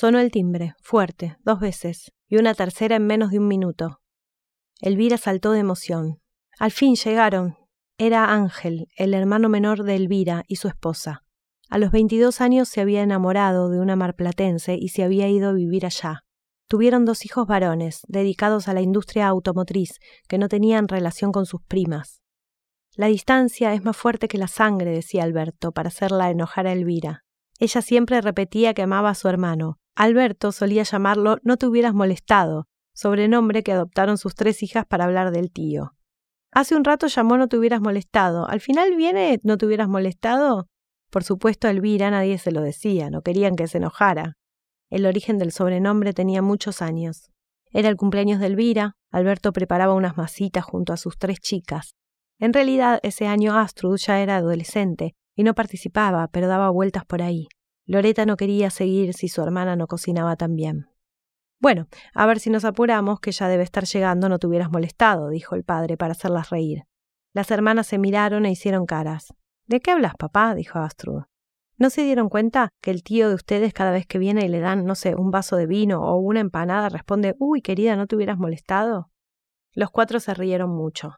Sonó el timbre, fuerte, dos veces, y una tercera en menos de un minuto. Elvira saltó de emoción. Al fin llegaron. Era Ángel, el hermano menor de Elvira y su esposa. A los 22 años se había enamorado de una marplatense y se había ido a vivir allá. Tuvieron dos hijos varones, dedicados a la industria automotriz, que no tenían relación con sus primas. La distancia es más fuerte que la sangre, decía Alberto, para hacerla enojar a Elvira. Ella siempre repetía que amaba a su hermano. Alberto solía llamarlo No te hubieras molestado, sobrenombre que adoptaron sus tres hijas para hablar del tío. Hace un rato llamó No te hubieras molestado. Al final viene No te hubieras molestado. Por supuesto, Elvira nadie se lo decía, no querían que se enojara. El origen del sobrenombre tenía muchos años. Era el cumpleaños de Elvira, Alberto preparaba unas masitas junto a sus tres chicas. En realidad, ese año Astrud ya era adolescente y no participaba, pero daba vueltas por ahí. Loreta no quería seguir si su hermana no cocinaba tan bien. Bueno, a ver si nos apuramos, que ya debe estar llegando, no te hubieras molestado, dijo el padre para hacerlas reír. Las hermanas se miraron e hicieron caras. ¿De qué hablas, papá? dijo Astrud. ¿No se dieron cuenta que el tío de ustedes cada vez que viene y le dan, no sé, un vaso de vino o una empanada responde Uy, querida, ¿no te hubieras molestado? Los cuatro se rieron mucho.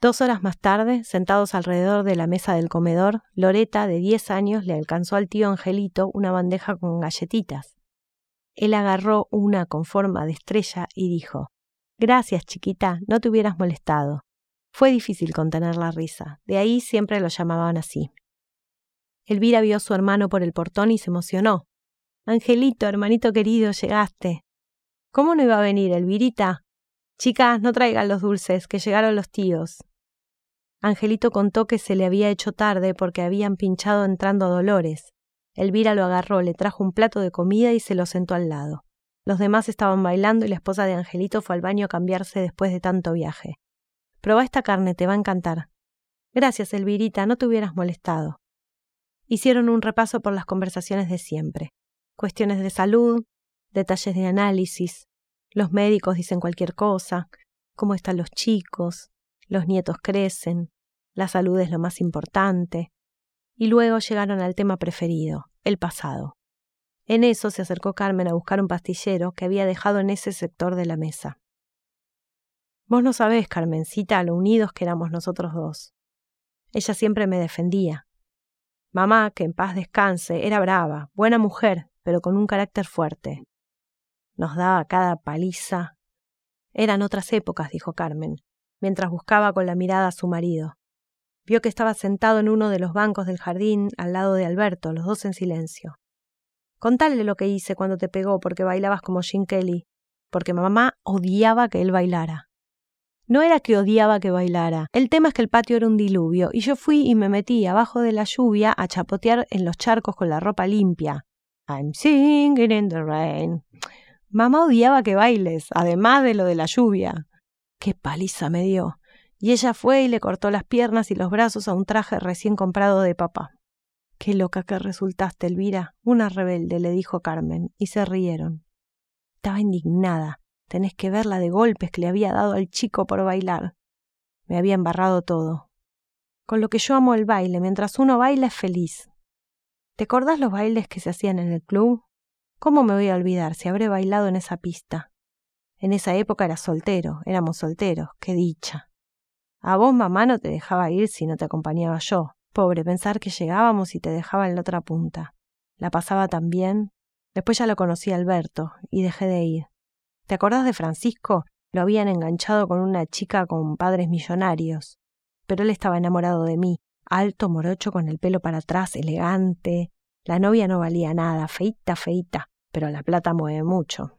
Dos horas más tarde, sentados alrededor de la mesa del comedor, Loreta, de diez años, le alcanzó al tío Angelito una bandeja con galletitas. Él agarró una con forma de estrella y dijo Gracias, chiquita, no te hubieras molestado. Fue difícil contener la risa, de ahí siempre lo llamaban así. Elvira vio a su hermano por el portón y se emocionó. Angelito, hermanito querido, llegaste. ¿Cómo no iba a venir, Elvirita? Chicas, no traigan los dulces, que llegaron los tíos. Angelito contó que se le había hecho tarde porque habían pinchado entrando a Dolores. Elvira lo agarró, le trajo un plato de comida y se lo sentó al lado. Los demás estaban bailando y la esposa de Angelito fue al baño a cambiarse después de tanto viaje. Proba esta carne, te va a encantar. Gracias, Elvirita, no te hubieras molestado. Hicieron un repaso por las conversaciones de siempre. Cuestiones de salud, detalles de análisis, los médicos dicen cualquier cosa, cómo están los chicos, los nietos crecen, la salud es lo más importante. Y luego llegaron al tema preferido, el pasado. En eso se acercó Carmen a buscar un pastillero que había dejado en ese sector de la mesa. Vos no sabés, Carmencita, lo unidos que éramos nosotros dos. Ella siempre me defendía, Mamá, que en paz descanse, era brava, buena mujer, pero con un carácter fuerte. Nos daba cada paliza. Eran otras épocas, dijo Carmen, mientras buscaba con la mirada a su marido. Vio que estaba sentado en uno de los bancos del jardín al lado de Alberto, los dos en silencio. Contale lo que hice cuando te pegó porque bailabas como Jim Kelly, porque mamá odiaba que él bailara. No era que odiaba que bailara. El tema es que el patio era un diluvio y yo fui y me metí abajo de la lluvia a chapotear en los charcos con la ropa limpia. I'm singing in the rain. Mamá odiaba que bailes, además de lo de la lluvia. Qué paliza me dio. Y ella fue y le cortó las piernas y los brazos a un traje recién comprado de papá. Qué loca que resultaste, Elvira. Una rebelde, le dijo Carmen, y se rieron. Estaba indignada. Tenés que ver la de golpes que le había dado al chico por bailar. Me había embarrado todo. Con lo que yo amo el baile, mientras uno baila es feliz. ¿Te acordás los bailes que se hacían en el club? ¿Cómo me voy a olvidar si habré bailado en esa pista? En esa época era soltero, éramos solteros, qué dicha. A vos mamá no te dejaba ir si no te acompañaba yo. Pobre, pensar que llegábamos y te dejaba en la otra punta. La pasaba tan bien. Después ya lo conocí a Alberto y dejé de ir. ¿Te acordás de Francisco? Lo habían enganchado con una chica con padres millonarios. Pero él estaba enamorado de mí, alto, morocho, con el pelo para atrás, elegante. La novia no valía nada, feita, feita, pero la plata mueve mucho.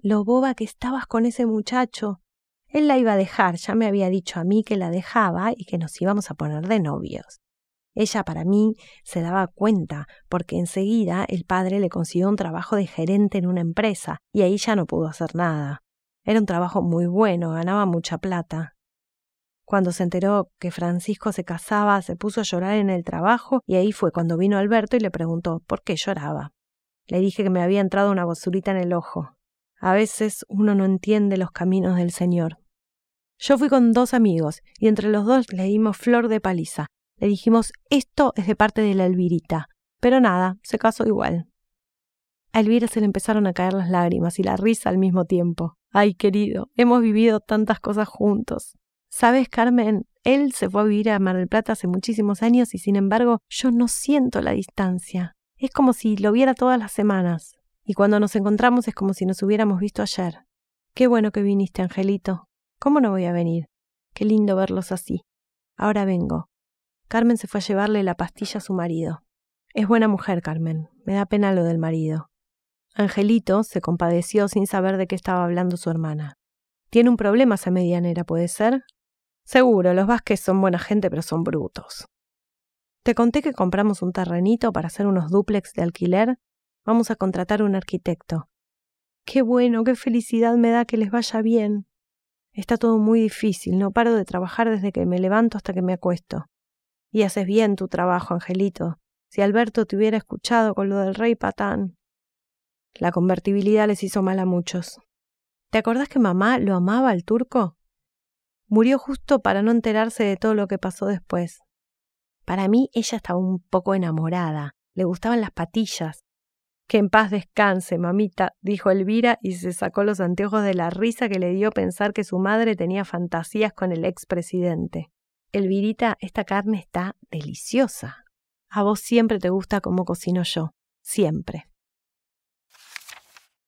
Lo boba que estabas con ese muchacho. Él la iba a dejar, ya me había dicho a mí que la dejaba y que nos íbamos a poner de novios. Ella para mí se daba cuenta, porque enseguida el padre le consiguió un trabajo de gerente en una empresa, y ahí ya no pudo hacer nada. Era un trabajo muy bueno, ganaba mucha plata. Cuando se enteró que Francisco se casaba, se puso a llorar en el trabajo, y ahí fue cuando vino Alberto y le preguntó por qué lloraba. Le dije que me había entrado una basurita en el ojo. A veces uno no entiende los caminos del Señor. Yo fui con dos amigos, y entre los dos le dimos flor de paliza, le dijimos, esto es de parte de la Elvirita. Pero nada, se casó igual. A Elvira se le empezaron a caer las lágrimas y la risa al mismo tiempo. Ay, querido, hemos vivido tantas cosas juntos. ¿Sabes, Carmen? Él se fue a vivir a Mar del Plata hace muchísimos años y sin embargo yo no siento la distancia. Es como si lo viera todas las semanas. Y cuando nos encontramos es como si nos hubiéramos visto ayer. Qué bueno que viniste, Angelito. ¿Cómo no voy a venir? Qué lindo verlos así. Ahora vengo. Carmen se fue a llevarle la pastilla a su marido. Es buena mujer, Carmen. Me da pena lo del marido. Angelito se compadeció sin saber de qué estaba hablando su hermana. Tiene un problema esa medianera, ¿puede ser? Seguro, los Vázquez son buena gente, pero son brutos. Te conté que compramos un terrenito para hacer unos dúplex de alquiler. Vamos a contratar un arquitecto. Qué bueno, qué felicidad me da que les vaya bien. Está todo muy difícil, no paro de trabajar desde que me levanto hasta que me acuesto. Y haces bien tu trabajo, Angelito. Si Alberto te hubiera escuchado con lo del rey Patán. La convertibilidad les hizo mal a muchos. ¿Te acordás que mamá lo amaba al turco? Murió justo para no enterarse de todo lo que pasó después. Para mí ella estaba un poco enamorada, le gustaban las patillas. Que en paz descanse, mamita, dijo Elvira y se sacó los anteojos de la risa que le dio pensar que su madre tenía fantasías con el expresidente. Elvirita, esta carne está deliciosa. A vos siempre te gusta como cocino yo, siempre.